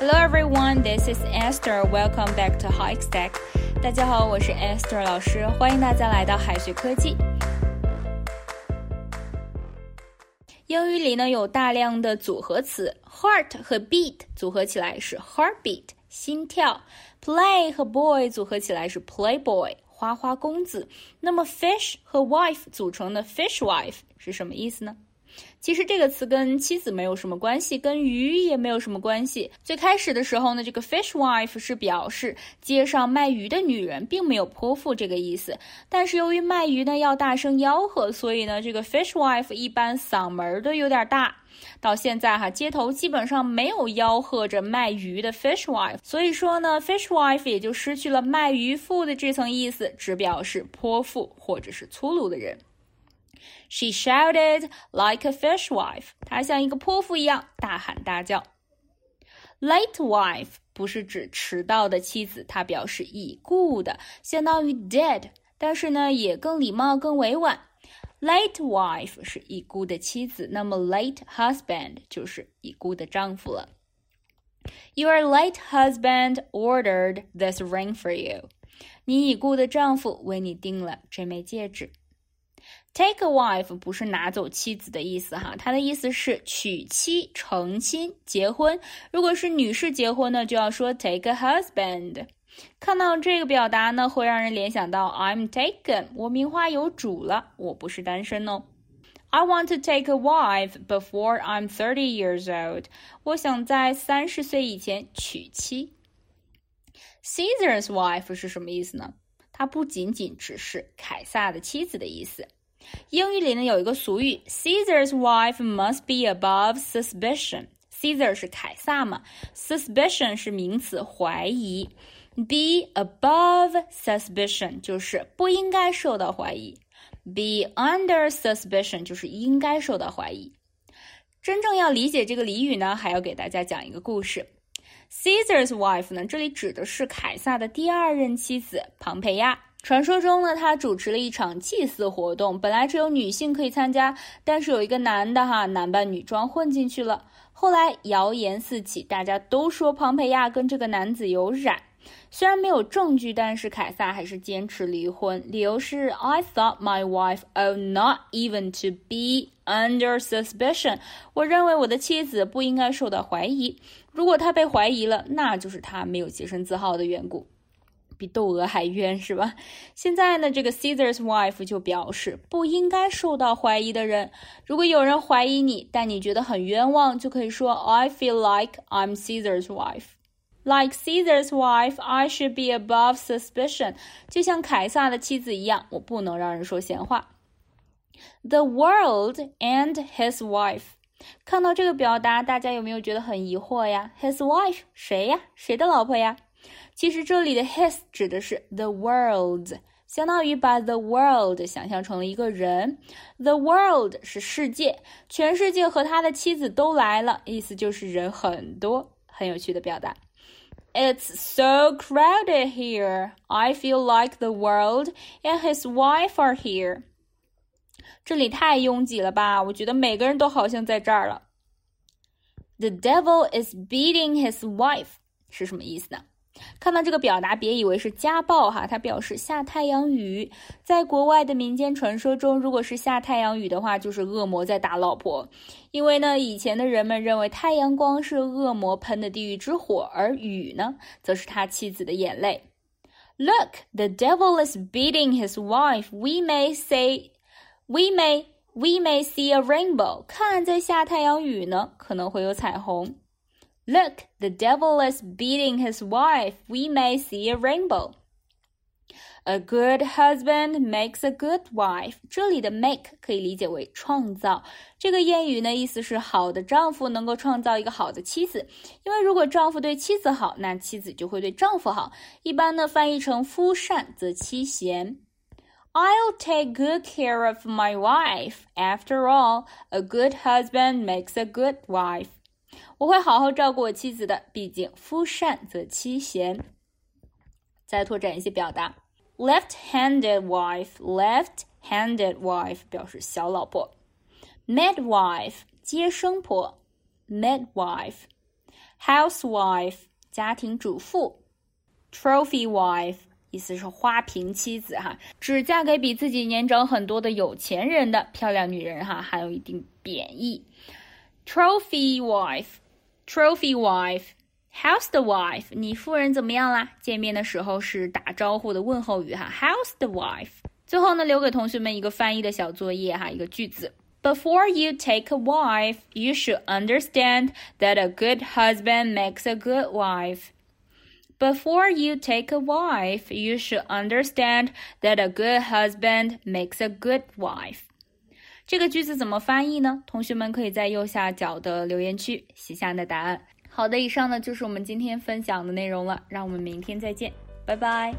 Hello everyone, this is Esther. Welcome back to High Stack. 大家好，我是 Esther 老师，欢迎大家来到海学科技。英语里呢有大量的组合词，heart 和 beat 组合起来是 heartbeat，心跳；play 和 boy 组合起来是 playboy，花花公子。那么 fish 和 wife 组成的 fishwife 是什么意思呢？其实这个词跟妻子没有什么关系，跟鱼也没有什么关系。最开始的时候呢，这个 fishwife 是表示街上卖鱼的女人，并没有泼妇这个意思。但是由于卖鱼呢要大声吆喝，所以呢这个 fishwife 一般嗓门都有点大。到现在哈，街头基本上没有吆喝着卖鱼的 fishwife，所以说呢 fishwife 也就失去了卖鱼妇的这层意思，只表示泼妇或者是粗鲁的人。She shouted like a fishwife. 她像一个泼妇一样大喊大叫。Late wife 不是指迟到的妻子，它表示已故的，相当于 dead，但是呢也更礼貌、更委婉。Late wife 是已故的妻子，那么 late husband 就是已故的丈夫了。Your late husband ordered this ring for you. 你已故的丈夫为你订了这枚戒指。Take a wife 不是拿走妻子的意思哈，它的意思是娶妻、成亲、结婚。如果是女士结婚呢，就要说 take a husband。看到这个表达呢，会让人联想到 I'm taken，我名花有主了，我不是单身哦。I want to take a wife before I'm thirty years old。我想在三十岁以前娶妻。Caesar's wife 是什么意思呢？它不仅仅只是凯撒的妻子的意思。英语里呢有一个俗语，Caesar's wife must be above suspicion。Caesar 是凯撒嘛，suspicion 是名词，怀疑。Be above suspicion 就是不应该受到怀疑，be under suspicion 就是应该受到怀疑。真正要理解这个俚语呢，还要给大家讲一个故事。Caesar's wife 呢，这里指的是凯撒的第二任妻子庞培亚。传说中呢，他主持了一场祭祀活动，本来只有女性可以参加，但是有一个男的哈，男扮女装混进去了。后来谣言四起，大家都说庞培亚跟这个男子有染。虽然没有证据，但是凯撒还是坚持离婚，理由是 I thought my wife ought not even to be under suspicion。我认为我的妻子不应该受到怀疑。如果她被怀疑了，那就是她没有洁身自好的缘故。比窦娥还冤是吧？现在呢，这个 Caesar's wife 就表示不应该受到怀疑的人。如果有人怀疑你，但你觉得很冤枉，就可以说 I feel like I'm Caesar's wife. Like Caesar's wife, I should be above suspicion. 就像凯撒的妻子一样，我不能让人说闲话。The world and his wife. 看到这个表达，大家有没有觉得很疑惑呀？His wife 谁呀？谁的老婆呀？其实这里的 his 指的是 the world，相当于把 the world 想象成了一个人。The world 是世界，全世界和他的妻子都来了，意思就是人很多，很有趣的表达。It's so crowded here. I feel like the world and his wife are here. 这里太拥挤了吧？我觉得每个人都好像在这儿了。The devil is beating his wife 是什么意思呢？ 看到这个表达，别以为是家暴哈，它表示下太阳雨。在国外的民间传说中，如果是下太阳雨的话，就是恶魔在打老婆。因为呢，以前的人们认为太阳光是恶魔喷的地狱之火，而雨呢，则是他妻子的眼泪。Look, the devil is beating his wife. We may say, we may, we may see a rainbow. 看，在下太阳雨呢，可能会有彩虹。Look, the devil is beating his wife. We may see a rainbow. A good husband makes a good wife. 这里的 make 可以理解为创造。这个谚语呢，意思是好的丈夫能够创造一个好的妻子。因为如果丈夫对妻子好，那妻子就会对丈夫好。一般呢，翻译成夫善则妻贤。I'll take good care of my wife. After all, a good husband makes a good wife. 我会好好照顾我妻子的，毕竟夫善则妻贤。再拓展一些表达，left-handed wife，left-handed wife 表示小老婆，midwife 接生婆，midwife。housewife 家庭主妇，trophy wife 意思是花瓶妻子哈，只嫁给比自己年长很多的有钱人的漂亮女人哈，含有一定贬义。trophy wife，trophy wife，how's the wife？你夫人怎么样啦？见面的时候是打招呼的问候语哈，how's the wife？最后呢，留给同学们一个翻译的小作业哈，一个句子。Before you take a wife, you should understand that a good husband makes a good wife. Before you take a wife, you should understand that a good husband makes a good wife. 这个句子怎么翻译呢？同学们可以在右下角的留言区写下你的答案。好的，以上呢就是我们今天分享的内容了，让我们明天再见，拜拜。